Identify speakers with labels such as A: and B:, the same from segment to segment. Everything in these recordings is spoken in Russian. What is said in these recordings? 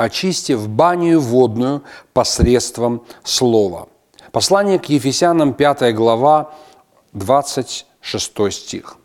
A: очистив баню водную посредством слова. Послание к Ефесянам, 5 глава, 26 стих.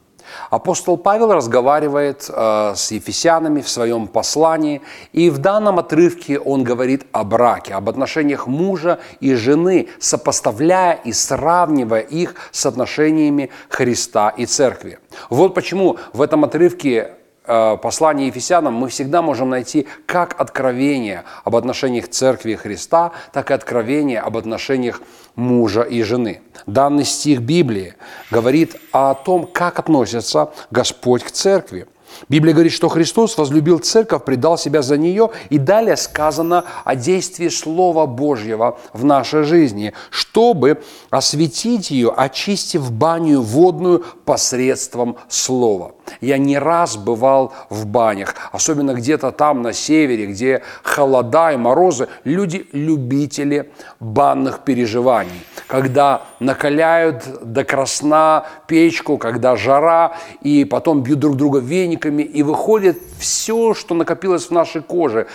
A: Апостол Павел разговаривает э, с ефесянами в своем послании, и в данном отрывке он говорит о браке, об отношениях мужа и жены, сопоставляя и сравнивая их с отношениями Христа и Церкви. Вот почему в этом отрывке послании Ефесянам мы всегда можем найти как откровение об отношениях Церкви Христа, так и откровение об отношениях мужа и жены. Данный стих Библии говорит о том, как относится Господь к Церкви. Библия говорит, что Христос возлюбил церковь, предал себя за нее, и далее сказано о действии Слова Божьего в нашей жизни, чтобы осветить ее, очистив баню водную посредством Слова. Я не раз бывал в банях, особенно где-то там на севере, где холода и морозы. Люди – любители банных переживаний. Когда накаляют до красна печку, когда жара, и потом бьют друг друга вениками, и выходит все, что накопилось в нашей коже,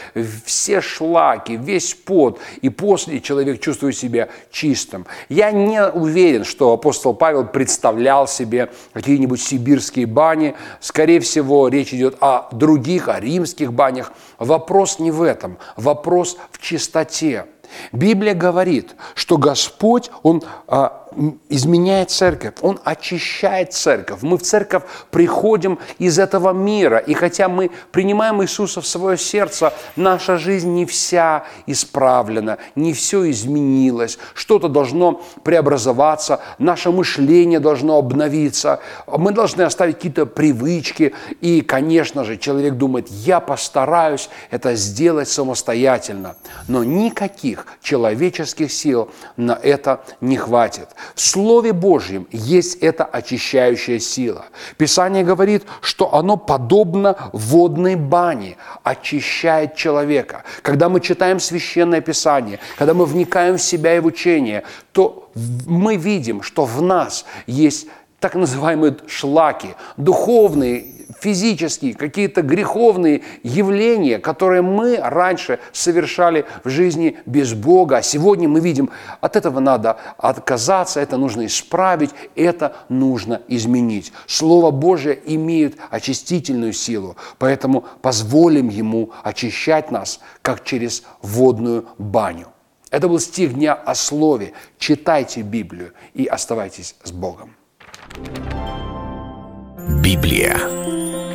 A: все шлаки, весь пот, и после человек чувствует себя чистым. Я не уверен, что апостол Павел представлял себе какие-нибудь сибирские бани, Скорее всего, речь идет о других, о римских банях. Вопрос не в этом, вопрос в чистоте. Библия говорит, что Господь, Он а, изменяет церковь, Он очищает церковь. Мы в церковь приходим из этого мира, и хотя мы принимаем Иисуса в свое сердце, наша жизнь не вся исправлена, не все изменилось, что-то должно преобразоваться, наше мышление должно обновиться, мы должны оставить какие-то привычки, и, конечно же, человек думает, я постараюсь это сделать самостоятельно, но никаких человеческих сил на это не хватит. В Слове Божьем есть эта очищающая сила. Писание говорит, что оно подобно водной бане, очищает человека. Когда мы читаем Священное Писание, когда мы вникаем в себя и в учение, то мы видим, что в нас есть так называемые шлаки, духовные, физические, какие-то греховные явления, которые мы раньше совершали в жизни без Бога. А сегодня мы видим, от этого надо отказаться, это нужно исправить, это нужно изменить. Слово Божие имеет очистительную силу, поэтому позволим Ему очищать нас, как через водную баню. Это был стих дня о слове. Читайте Библию и оставайтесь с Богом.
B: Библия.